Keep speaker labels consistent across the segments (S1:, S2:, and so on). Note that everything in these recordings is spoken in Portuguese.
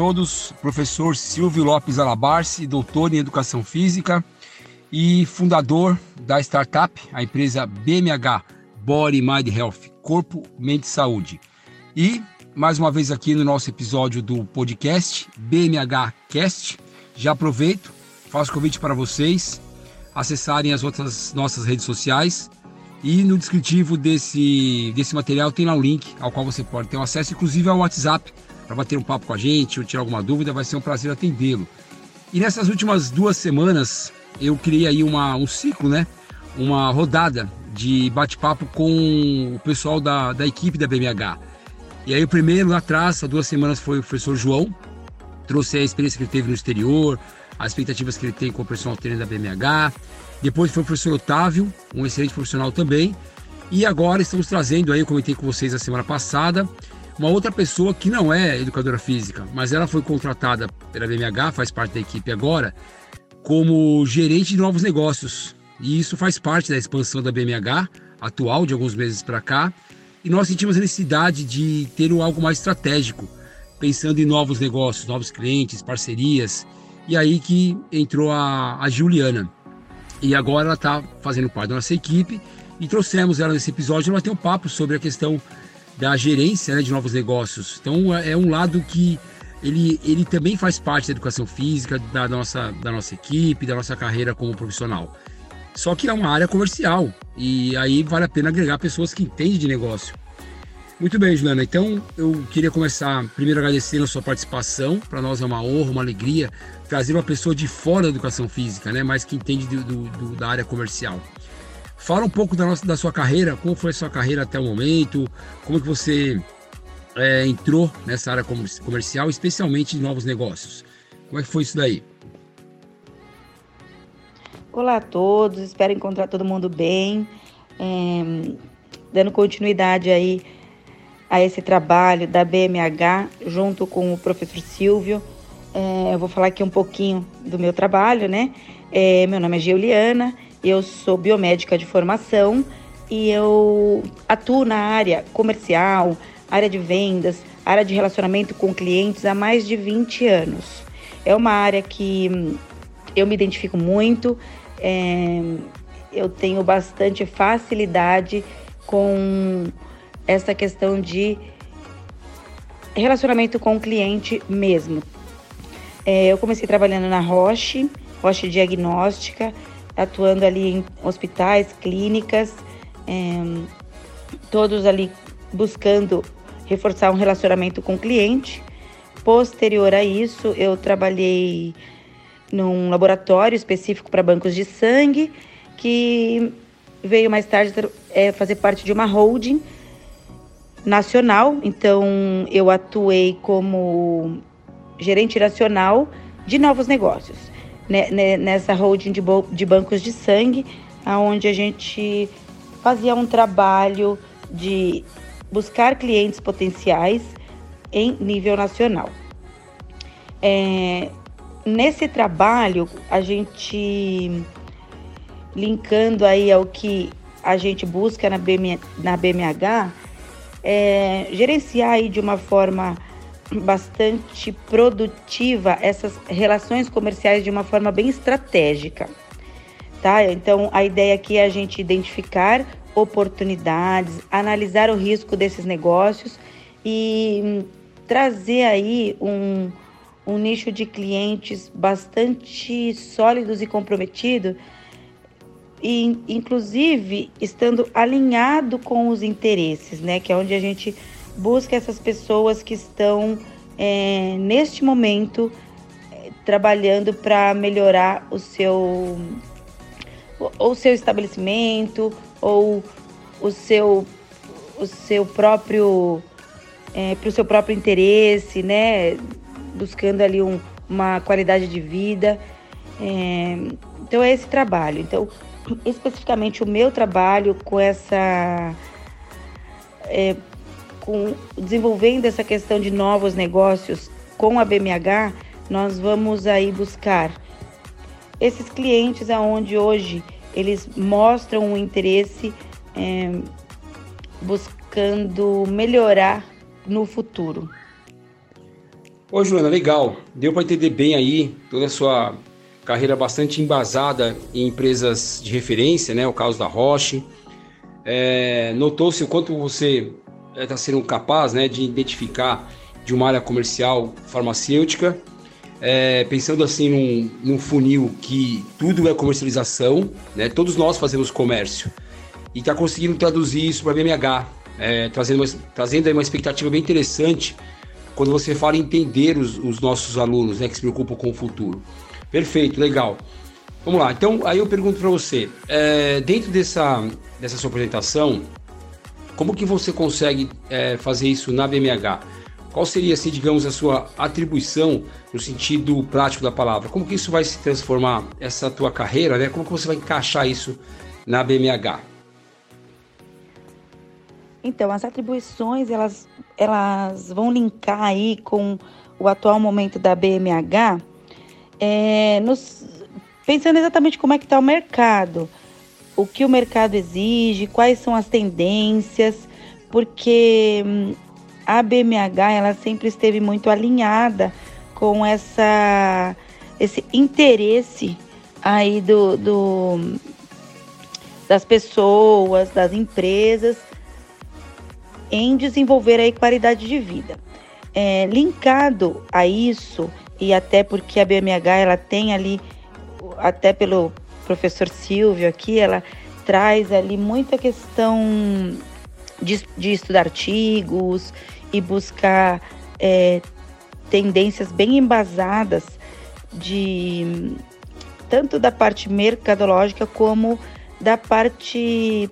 S1: Todos, professor Silvio Lopes Alabarce, doutor em Educação Física e fundador da startup, a empresa BMH, Body Mind Health, Corpo, Mente e Saúde. E mais uma vez aqui no nosso episódio do podcast BMH Cast. Já aproveito, faço convite para vocês acessarem as outras nossas redes sociais e no descritivo desse, desse material tem lá um link ao qual você pode ter acesso, inclusive ao WhatsApp, para bater um papo com a gente ou tirar alguma dúvida, vai ser um prazer atendê-lo. E nessas últimas duas semanas eu criei aí uma, um ciclo, né? Uma rodada de bate-papo com o pessoal da, da equipe da BMH. E aí o primeiro lá atrás, há duas semanas, foi o professor João, trouxe a experiência que ele teve no exterior, as expectativas que ele tem com o personal trainer da BMH. Depois foi o professor Otávio, um excelente profissional também. E agora estamos trazendo aí, eu comentei com vocês a semana passada, uma outra pessoa que não é educadora física, mas ela foi contratada pela BMH, faz parte da equipe agora, como gerente de novos negócios. E isso faz parte da expansão da BMH atual, de alguns meses para cá. E nós sentimos a necessidade de ter algo mais estratégico, pensando em novos negócios, novos clientes, parcerias. E aí que entrou a, a Juliana. E agora ela está fazendo parte da nossa equipe e trouxemos ela nesse episódio. Ela tem um papo sobre a questão da gerência né, de novos negócios. Então é, é um lado que ele, ele também faz parte da educação física, da nossa, da nossa equipe, da nossa carreira como profissional. Só que é uma área comercial e aí vale a pena agregar pessoas que entendem de negócio. Muito bem, Juliana. Então eu queria começar primeiro agradecendo a sua participação. Para nós é uma honra, uma alegria trazer uma pessoa de fora da educação física, né, mas que entende do, do, do, da área comercial. Fala um pouco da, nossa, da sua carreira, como foi a sua carreira até o momento, como que você é, entrou nessa área comercial, especialmente de novos negócios. Como é que foi isso daí?
S2: Olá a todos, espero encontrar todo mundo bem, é, dando continuidade aí a esse trabalho da BMH junto com o professor Silvio. É, eu vou falar aqui um pouquinho do meu trabalho, né? É, meu nome é Giuliana eu sou biomédica de formação e eu atuo na área comercial, área de vendas, área de relacionamento com clientes há mais de 20 anos. É uma área que hum, eu me identifico muito, é, eu tenho bastante facilidade com essa questão de relacionamento com o cliente mesmo. É, eu comecei trabalhando na Roche, Roche Diagnóstica, atuando ali em hospitais, clínicas, é, todos ali buscando reforçar um relacionamento com o cliente. Posterior a isso, eu trabalhei num laboratório específico para bancos de sangue, que veio mais tarde é, fazer parte de uma holding nacional. Então, eu atuei como gerente nacional de novos negócios nessa holding de, bancos de sangue, onde a gente fazia um trabalho de buscar clientes potenciais em nível nacional. É, nesse trabalho, a gente linkando aí ao que a gente busca na, BM, na BMH, é, gerenciar aí de uma forma bastante produtiva essas relações comerciais de uma forma bem estratégica, tá? Então a ideia aqui é a gente identificar oportunidades, analisar o risco desses negócios e hum, trazer aí um, um nicho de clientes bastante sólidos e comprometidos e inclusive estando alinhado com os interesses, né? Que é onde a gente busca essas pessoas que estão é, neste momento trabalhando para melhorar o seu ou seu estabelecimento ou o seu o seu próprio é, para o seu próprio interesse, né? Buscando ali um, uma qualidade de vida. É, então é esse trabalho. Então especificamente o meu trabalho com essa é, com desenvolvendo essa questão de novos negócios com a BMH, nós vamos aí buscar esses clientes aonde hoje eles mostram um interesse é, buscando melhorar no futuro.
S1: Ô, Joana, legal. Deu para entender bem aí toda a sua carreira bastante embasada em empresas de referência, né? O caso da Roche. É, Notou-se o quanto você está sendo capaz né, de identificar de uma área comercial farmacêutica, é, pensando assim num, num, funil que tudo é comercialização, né? Todos nós fazemos comércio e está conseguindo traduzir isso para a BMH, é, trazendo, uma, trazendo uma expectativa bem interessante quando você fala em entender os, os nossos alunos né, que se preocupam com o futuro. Perfeito, legal. Vamos lá, então aí eu pergunto para você, é, dentro dessa, dessa sua apresentação, como que você consegue é, fazer isso na BMH? Qual seria, assim, digamos, a sua atribuição no sentido prático da palavra? Como que isso vai se transformar, essa tua carreira, né? Como que você vai encaixar isso na BMH?
S2: Então, as atribuições, elas, elas vão linkar aí com o atual momento da BMH, é, nos, pensando exatamente como é que está o mercado, o que o mercado exige, quais são as tendências, porque hum, a BMH ela sempre esteve muito alinhada com essa, esse interesse aí do, do das pessoas, das empresas em desenvolver aí qualidade de vida. É, linkado a isso, e até porque a BMH ela tem ali, até pelo professor Silvio aqui, ela traz ali muita questão de, de estudar artigos e buscar é, tendências bem embasadas de tanto da parte mercadológica como da parte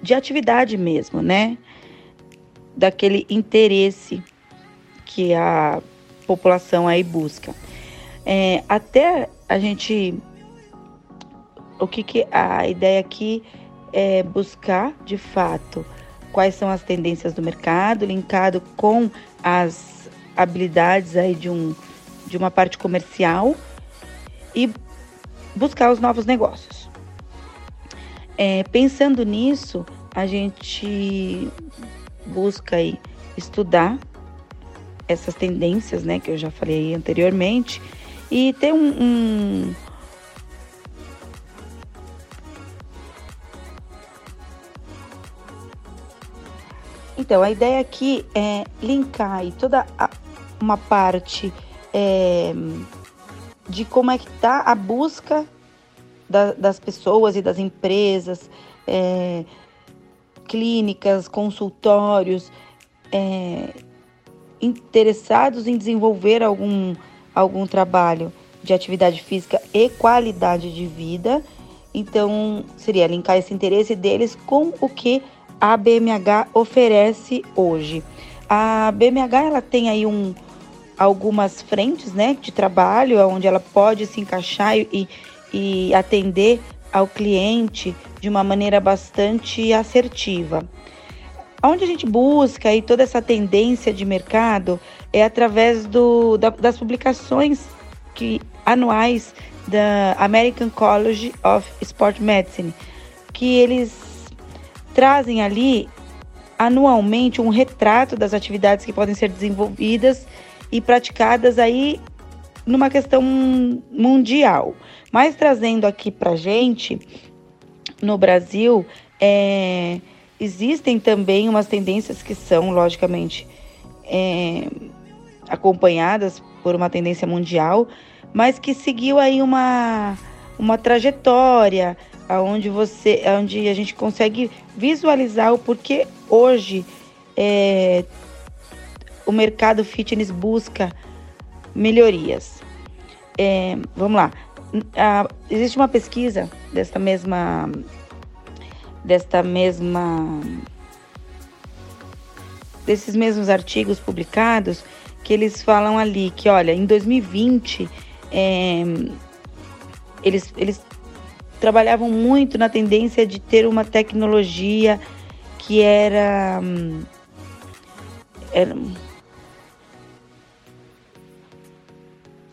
S2: de atividade mesmo, né? daquele interesse que a população aí busca. É, até a gente, o que, que a ideia aqui é buscar de fato quais são as tendências do mercado, linkado com as habilidades aí de, um, de uma parte comercial e buscar os novos negócios. É, pensando nisso, a gente busca aí estudar essas tendências, né, que eu já falei anteriormente, e ter um, um Então, a ideia aqui é linkar toda a, uma parte é, de como é que está a busca da, das pessoas e das empresas, é, clínicas, consultórios é, interessados em desenvolver algum, algum trabalho de atividade física e qualidade de vida. Então, seria linkar esse interesse deles com o que a BMH oferece hoje. A BMH ela tem aí um, algumas frentes né, de trabalho onde ela pode se encaixar e, e atender ao cliente de uma maneira bastante assertiva. Onde a gente busca aí toda essa tendência de mercado é através do, da, das publicações que, anuais da American College of Sport Medicine, que eles trazem ali anualmente um retrato das atividades que podem ser desenvolvidas e praticadas aí numa questão mundial. Mas trazendo aqui para gente, no Brasil, é, existem também umas tendências que são, logicamente, é, acompanhadas por uma tendência mundial, mas que seguiu aí uma, uma trajetória onde você, onde a gente consegue visualizar o porquê hoje é, o mercado fitness busca melhorias. É, vamos lá, existe uma pesquisa desta mesma desta mesma desses mesmos artigos publicados que eles falam ali que olha em 2020 é, eles eles trabalhavam muito na tendência de ter uma tecnologia que era, era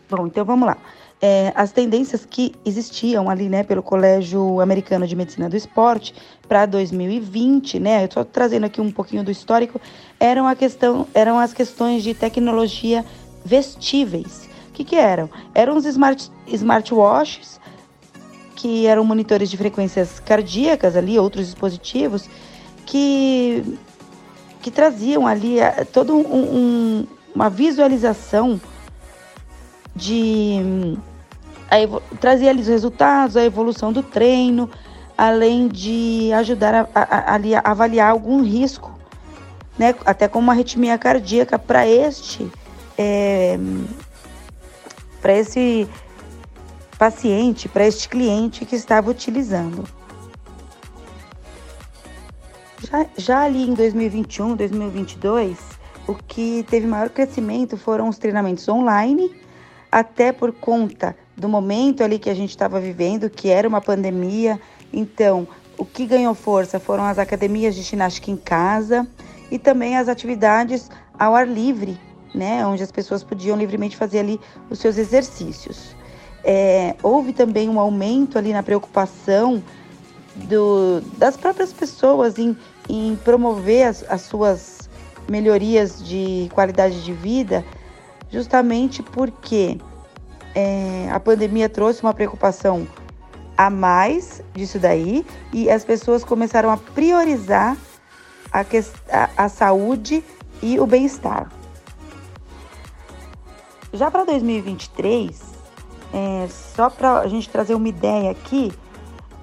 S2: bom então vamos lá é, as tendências que existiam ali, né, pelo Colégio Americano de Medicina do Esporte para 2020, né, eu estou trazendo aqui um pouquinho do histórico, eram, a questão, eram as questões de tecnologia vestíveis. O que, que eram? Eram os smart, smartwatches, que eram monitores de frequências cardíacas ali, outros dispositivos, que, que traziam ali eh, toda um, um, uma visualização de. A, trazia ali os resultados, a evolução do treino, além de ajudar a, a, a, a avaliar algum risco, né, até como uma arritmia cardíaca para este é, para esse paciente, para este cliente que estava utilizando. Já, já ali em 2021, 2022, o que teve maior crescimento foram os treinamentos online, até por conta do momento ali que a gente estava vivendo, que era uma pandemia. Então, o que ganhou força foram as academias de ginástica em casa e também as atividades ao ar livre, né, onde as pessoas podiam livremente fazer ali os seus exercícios. É, houve também um aumento ali na preocupação do, das próprias pessoas em, em promover as, as suas melhorias de qualidade de vida, justamente porque é, a pandemia trouxe uma preocupação a mais disso daí e as pessoas começaram a priorizar a, a, a saúde e o bem-estar. Já para 2023, é, só para a gente trazer uma ideia aqui,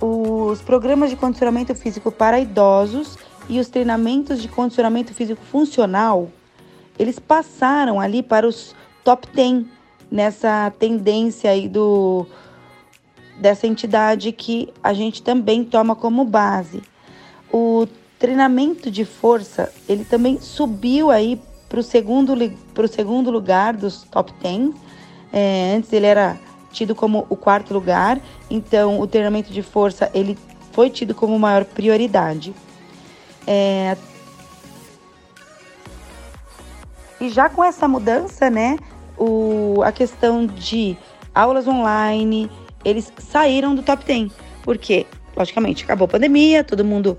S2: os programas de condicionamento físico para idosos e os treinamentos de condicionamento físico funcional, eles passaram ali para os top 10 nessa tendência aí do dessa entidade que a gente também toma como base. O treinamento de força, ele também subiu aí para o segundo, segundo lugar dos top 10. É, antes ele era tido como o quarto lugar, então o treinamento de força ele foi tido como maior prioridade. É, e já com essa mudança, né, o, a questão de aulas online, eles saíram do top 10. Porque, logicamente, acabou a pandemia, todo mundo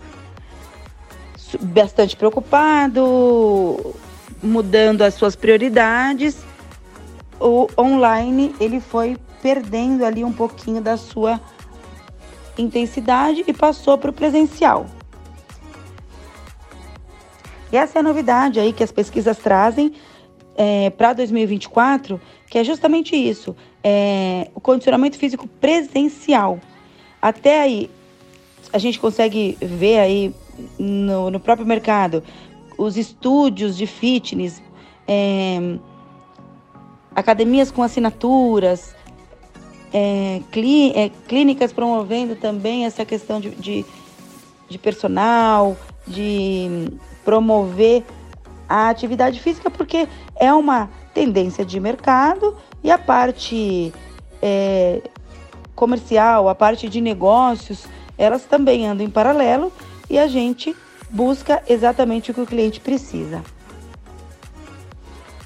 S2: bastante preocupado, mudando as suas prioridades, o online ele foi perdendo ali um pouquinho da sua intensidade e passou para o presencial. E essa é a novidade aí que as pesquisas trazem é, para 2024, que é justamente isso, é, o condicionamento físico presencial. Até aí, a gente consegue ver aí no, no próprio mercado os estúdios de fitness, é, academias com assinaturas, é, clí, é, clínicas promovendo também essa questão de, de, de personal, de promover a atividade física, porque é uma tendência de mercado e a parte é, comercial, a parte de negócios, elas também andam em paralelo e a gente busca exatamente o que o cliente precisa.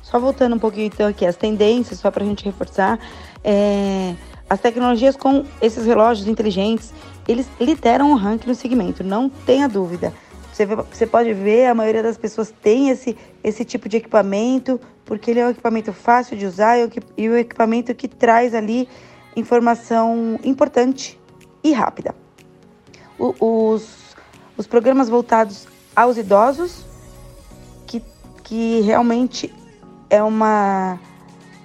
S2: Só voltando um pouquinho então aqui as tendências, só para a gente reforçar, é, as tecnologias com esses relógios inteligentes, eles lideram o ranking no segmento, não tenha dúvida. Você, você pode ver, a maioria das pessoas tem esse, esse tipo de equipamento, porque ele é um equipamento fácil de usar e o equipamento que traz ali informação importante e rápida. O, os os programas voltados aos idosos, que, que realmente é uma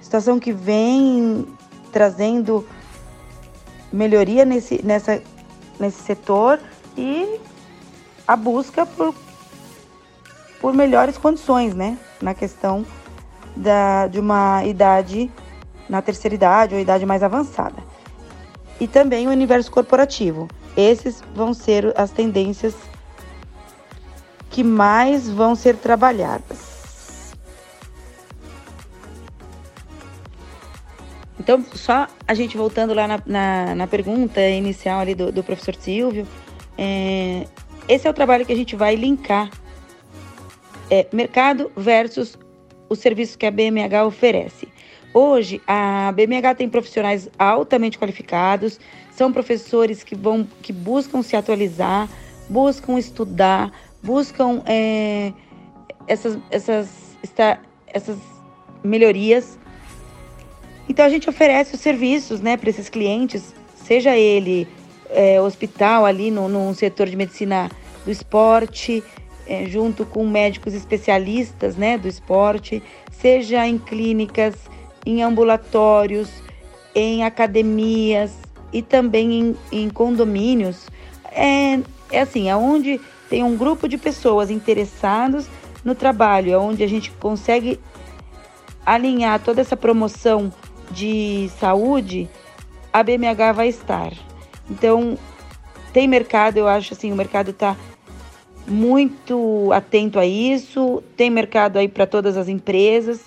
S2: situação que vem trazendo melhoria nesse, nessa, nesse setor e a busca por, por melhores condições, né? Na questão da, de uma idade, na terceira idade ou idade mais avançada. E também o universo corporativo. Esses vão ser as tendências que mais vão ser trabalhadas. Então, só a gente voltando lá na, na, na pergunta inicial ali do, do professor Silvio, é, esse é o trabalho que a gente vai linkar é, mercado versus os serviços que a BMH oferece. Hoje, a BMH tem profissionais altamente qualificados, são professores que vão, que buscam se atualizar, buscam estudar, buscam é, essas, essas, essas melhorias Então a gente oferece os serviços né, para esses clientes, seja ele é, hospital ali no, no setor de medicina do esporte, é, junto com médicos especialistas né, do esporte, seja em clínicas, em ambulatórios, em academias e também em, em condomínios. É, é assim, aonde tem um grupo de pessoas interessados no trabalho, onde a gente consegue alinhar toda essa promoção de saúde, a BMH vai estar. Então, tem mercado, eu acho assim, o mercado está muito atento a isso, tem mercado aí para todas as empresas,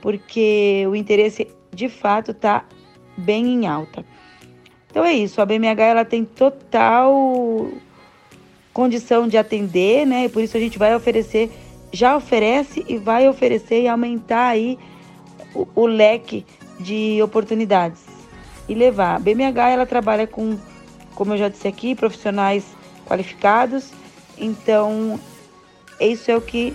S2: porque o interesse de fato está bem em alta. Então é isso, a BMH ela tem total condição de atender, né? E por isso a gente vai oferecer, já oferece e vai oferecer e aumentar aí o, o leque de oportunidades e levar. A BMH ela trabalha com, como eu já disse aqui, profissionais qualificados. Então, isso é o que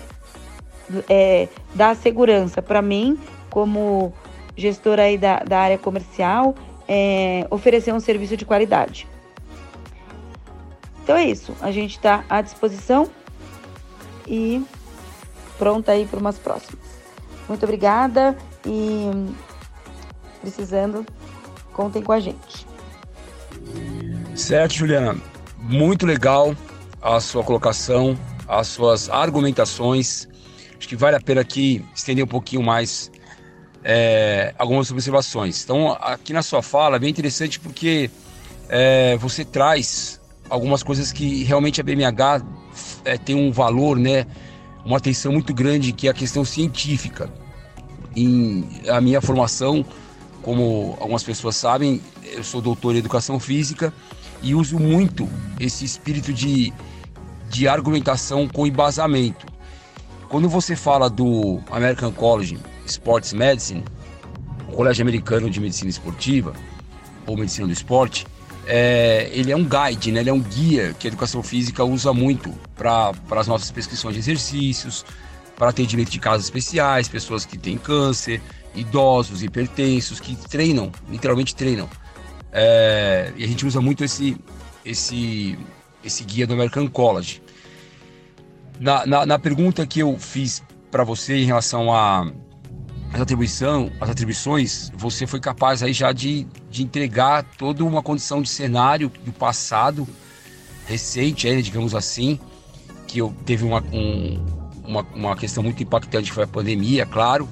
S2: é, dá segurança para mim, como gestora aí da, da área comercial, é, oferecer um serviço de qualidade. Então é isso, a gente está à disposição e pronta aí para umas próximas. Muito obrigada e precisando, contem com a gente.
S1: Certo, Juliana. Muito legal a sua colocação, as suas argumentações. Acho que vale a pena aqui estender um pouquinho mais é, algumas observações. Então, aqui na sua fala é bem interessante porque é, você traz algumas coisas que realmente a BMH é, tem um valor, né, uma atenção muito grande, que é a questão científica. Em a minha formação, como algumas pessoas sabem, eu sou doutor em educação física e uso muito esse espírito de, de argumentação com embasamento. Quando você fala do American College Sports Medicine, o Colégio Americano de Medicina Esportiva, ou Medicina do Esporte, é, ele é um guide, né? ele é um guia que a educação física usa muito para as nossas prescrições de exercícios, para atendimento de casos especiais, pessoas que têm câncer, idosos, hipertensos, que treinam, literalmente treinam. É, e a gente usa muito esse, esse, esse guia do American College. Na, na, na pergunta que eu fiz para você em relação a as, atribuição, as atribuições, você foi capaz aí já de, de entregar toda uma condição de cenário do passado recente, aí, digamos assim, que eu teve uma, um, uma, uma questão muito impactante que foi a pandemia, claro,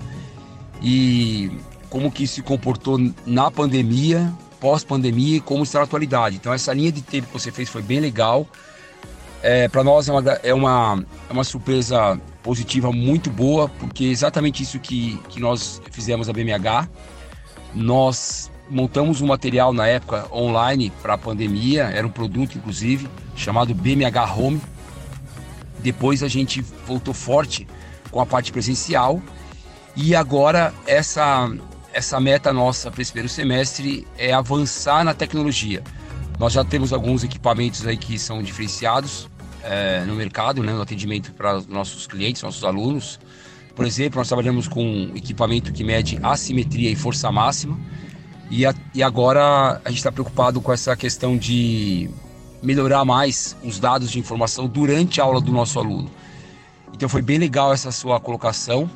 S1: e como que se comportou na pandemia, pós-pandemia e como está na atualidade. Então essa linha de tempo que você fez foi bem legal. É, Para nós é uma, é, uma, é uma surpresa positiva muito boa, porque é exatamente isso que, que nós fizemos a BMH. Nós montamos um material na época online para a pandemia, era um produto inclusive chamado BMH Home. Depois a gente voltou forte com a parte presencial e agora essa essa meta nossa para esse primeiro semestre é avançar na tecnologia. Nós já temos alguns equipamentos aí que são diferenciados é, no mercado, né, no atendimento para nossos clientes, nossos alunos. Por exemplo, nós trabalhamos com equipamento que mede assimetria e força máxima. E, a, e agora a gente está preocupado com essa questão de melhorar mais os dados de informação durante a aula do nosso aluno. Então foi bem legal essa sua colocação.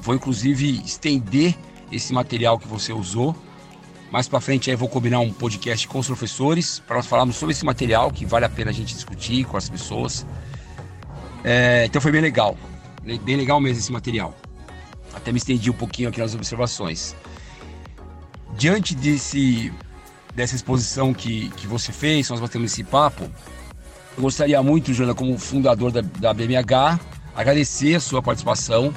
S1: Vou inclusive estender esse material que você usou. Mais para frente aí vou combinar um podcast com os professores para nós falarmos sobre esse material que vale a pena a gente discutir com as pessoas. É, então foi bem legal, bem legal mesmo esse material. Até me estendi um pouquinho aqui nas observações. Diante desse dessa exposição que, que você fez, nós batemos esse papo, eu gostaria muito, Jana, como fundador da, da BMH, agradecer a sua participação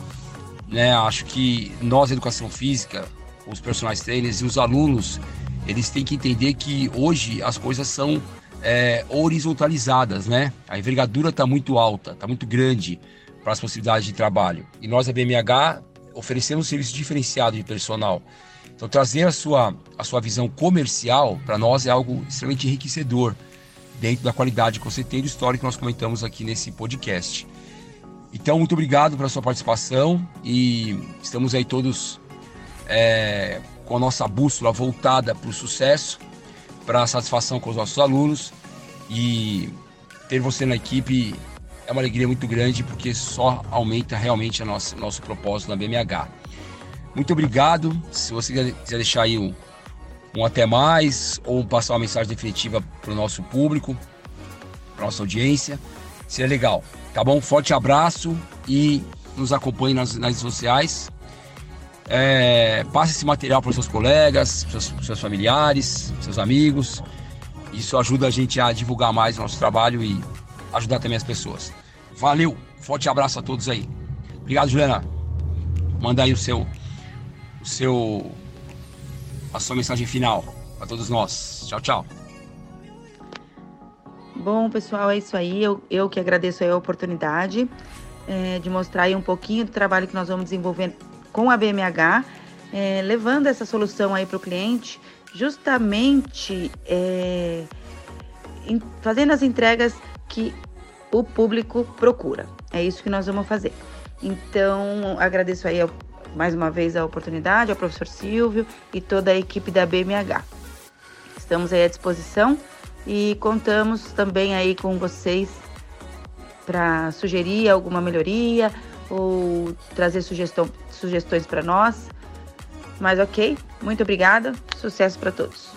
S1: né? Acho que nós, educação física, os personagens trainers e os alunos, eles têm que entender que hoje as coisas são é, horizontalizadas, né? A envergadura está muito alta, está muito grande para as possibilidades de trabalho. E nós, a BMH, oferecemos um serviço diferenciado de personal. Então, trazer a sua, a sua visão comercial para nós é algo extremamente enriquecedor dentro da qualidade que você tem do histórico que nós comentamos aqui nesse podcast. Então, muito obrigado pela sua participação e estamos aí todos é, com a nossa bússola voltada para o sucesso, para a satisfação com os nossos alunos e ter você na equipe é uma alegria muito grande porque só aumenta realmente nossa, nosso propósito na BMH. Muito obrigado. Se você quiser deixar aí um, um até mais ou passar uma mensagem definitiva para o nosso público, para nossa audiência, seria legal. Tá bom? Forte abraço e nos acompanhe nas, nas redes sociais. É, passe esse material para os seus colegas, seus, seus familiares, seus amigos. Isso ajuda a gente a divulgar mais o nosso trabalho e ajudar também as pessoas. Valeu, forte abraço a todos aí. Obrigado, Juliana. Manda aí o seu, o seu, a sua mensagem final para todos nós. Tchau, tchau.
S2: Bom, pessoal, é isso aí. Eu, eu que agradeço a oportunidade é, de mostrar aí um pouquinho do trabalho que nós vamos desenvolver com a BMH, é, levando essa solução aí para o cliente, justamente é, em, fazendo as entregas que o público procura. É isso que nós vamos fazer. Então, agradeço aí mais uma vez a oportunidade ao professor Silvio e toda a equipe da BMH. Estamos aí à disposição e contamos também aí com vocês para sugerir alguma melhoria ou trazer sugestão, sugestões para nós. Mas ok, muito obrigada, sucesso para todos.